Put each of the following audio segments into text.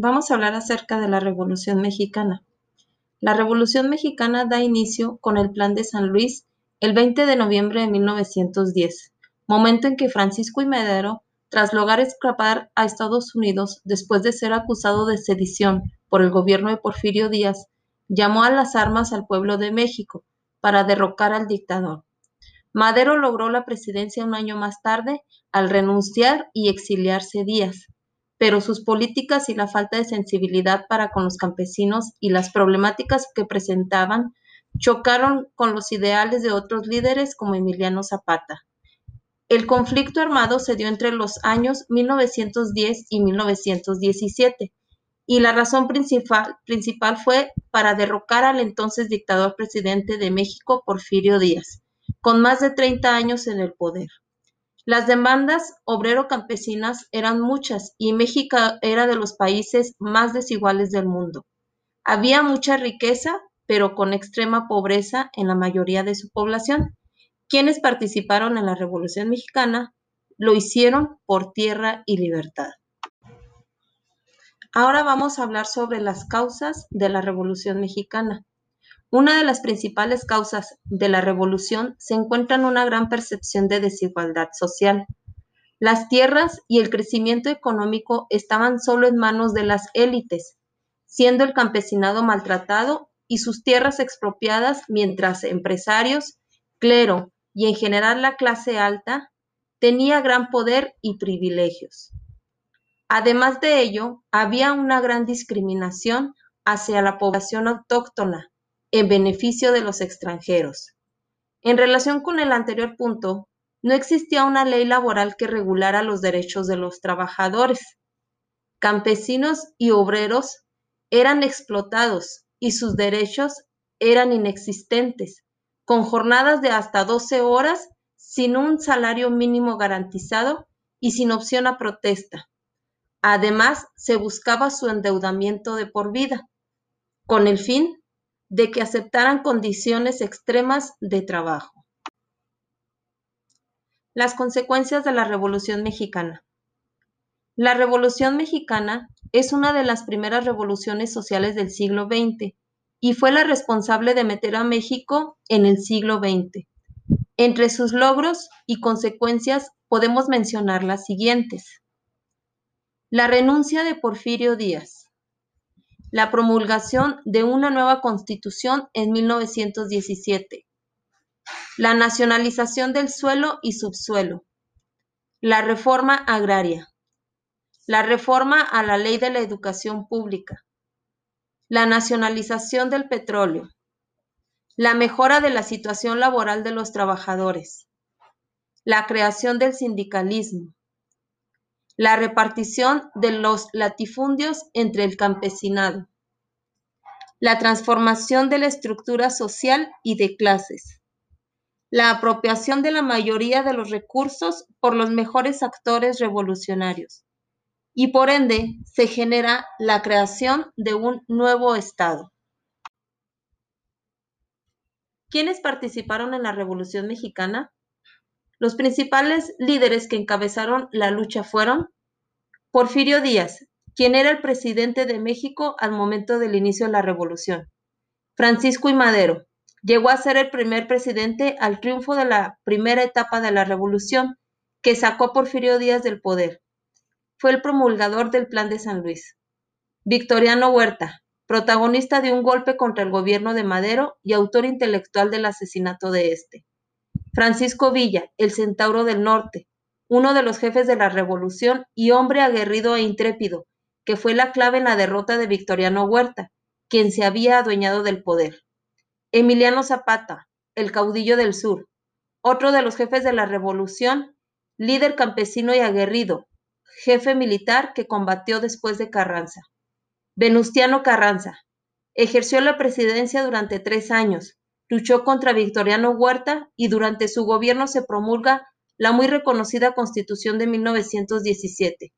vamos a hablar acerca de la Revolución Mexicana. La Revolución Mexicana da inicio con el Plan de San Luis el 20 de noviembre de 1910, momento en que Francisco y Madero, tras lograr escapar a Estados Unidos después de ser acusado de sedición por el gobierno de Porfirio Díaz, llamó a las armas al pueblo de México para derrocar al dictador. Madero logró la presidencia un año más tarde al renunciar y exiliarse Díaz pero sus políticas y la falta de sensibilidad para con los campesinos y las problemáticas que presentaban chocaron con los ideales de otros líderes como Emiliano Zapata. El conflicto armado se dio entre los años 1910 y 1917 y la razón principal, principal fue para derrocar al entonces dictador presidente de México, Porfirio Díaz, con más de 30 años en el poder. Las demandas obrero-campesinas eran muchas y México era de los países más desiguales del mundo. Había mucha riqueza, pero con extrema pobreza en la mayoría de su población. Quienes participaron en la Revolución Mexicana lo hicieron por tierra y libertad. Ahora vamos a hablar sobre las causas de la Revolución Mexicana. Una de las principales causas de la revolución se encuentra en una gran percepción de desigualdad social. Las tierras y el crecimiento económico estaban solo en manos de las élites, siendo el campesinado maltratado y sus tierras expropiadas mientras empresarios, clero y en general la clase alta tenía gran poder y privilegios. Además de ello, había una gran discriminación hacia la población autóctona, en beneficio de los extranjeros. En relación con el anterior punto, no existía una ley laboral que regulara los derechos de los trabajadores. Campesinos y obreros eran explotados y sus derechos eran inexistentes, con jornadas de hasta 12 horas sin un salario mínimo garantizado y sin opción a protesta. Además, se buscaba su endeudamiento de por vida, con el fin de que aceptaran condiciones extremas de trabajo. Las consecuencias de la Revolución Mexicana. La Revolución Mexicana es una de las primeras revoluciones sociales del siglo XX y fue la responsable de meter a México en el siglo XX. Entre sus logros y consecuencias podemos mencionar las siguientes. La renuncia de Porfirio Díaz la promulgación de una nueva constitución en 1917, la nacionalización del suelo y subsuelo, la reforma agraria, la reforma a la ley de la educación pública, la nacionalización del petróleo, la mejora de la situación laboral de los trabajadores, la creación del sindicalismo, la repartición de los latifundios entre el campesinado, la transformación de la estructura social y de clases, la apropiación de la mayoría de los recursos por los mejores actores revolucionarios y por ende se genera la creación de un nuevo Estado. ¿Quiénes participaron en la Revolución Mexicana? Los principales líderes que encabezaron la lucha fueron Porfirio Díaz, quien era el presidente de México al momento del inicio de la revolución. Francisco y Madero, llegó a ser el primer presidente al triunfo de la primera etapa de la revolución, que sacó a Porfirio Díaz del poder. Fue el promulgador del Plan de San Luis. Victoriano Huerta, protagonista de un golpe contra el gobierno de Madero y autor intelectual del asesinato de este. Francisco Villa, el Centauro del Norte, uno de los jefes de la revolución y hombre aguerrido e intrépido, que fue la clave en la derrota de Victoriano Huerta, quien se había adueñado del poder. Emiliano Zapata, el caudillo del sur, otro de los jefes de la revolución, líder campesino y aguerrido, jefe militar que combatió después de Carranza. Venustiano Carranza, ejerció la presidencia durante tres años, luchó contra Victoriano Huerta y durante su gobierno se promulga la muy reconocida Constitución de 1917,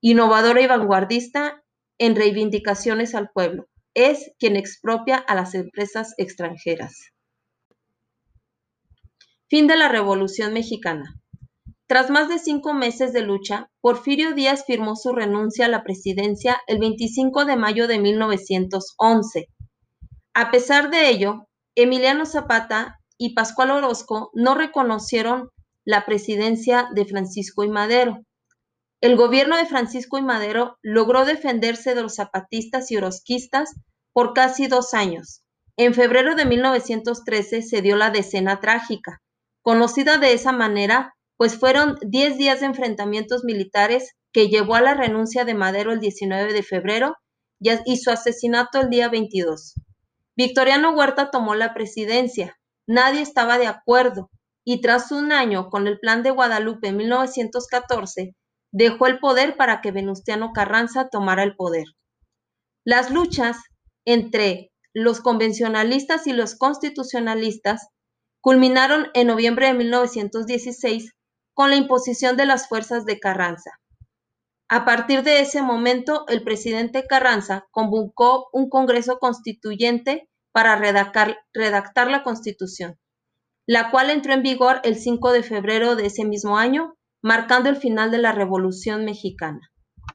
innovadora y vanguardista en reivindicaciones al pueblo. Es quien expropia a las empresas extranjeras. Fin de la Revolución Mexicana. Tras más de cinco meses de lucha, Porfirio Díaz firmó su renuncia a la presidencia el 25 de mayo de 1911. A pesar de ello, Emiliano Zapata y Pascual Orozco no reconocieron la presidencia de Francisco y Madero. El gobierno de Francisco y Madero logró defenderse de los zapatistas y orozquistas por casi dos años. En febrero de 1913 se dio la decena trágica, conocida de esa manera pues fueron 10 días de enfrentamientos militares que llevó a la renuncia de Madero el 19 de febrero y su asesinato el día 22. Victoriano Huerta tomó la presidencia. Nadie estaba de acuerdo y tras un año con el Plan de Guadalupe en 1914, dejó el poder para que Venustiano Carranza tomara el poder. Las luchas entre los convencionalistas y los constitucionalistas culminaron en noviembre de 1916 con la imposición de las fuerzas de Carranza. A partir de ese momento, el presidente Carranza convocó un Congreso Constituyente para redactar, la Constitución, la cual entró en vigor el 5 de febrero de ese mismo año, marcando el final de la Revolución Mexicana.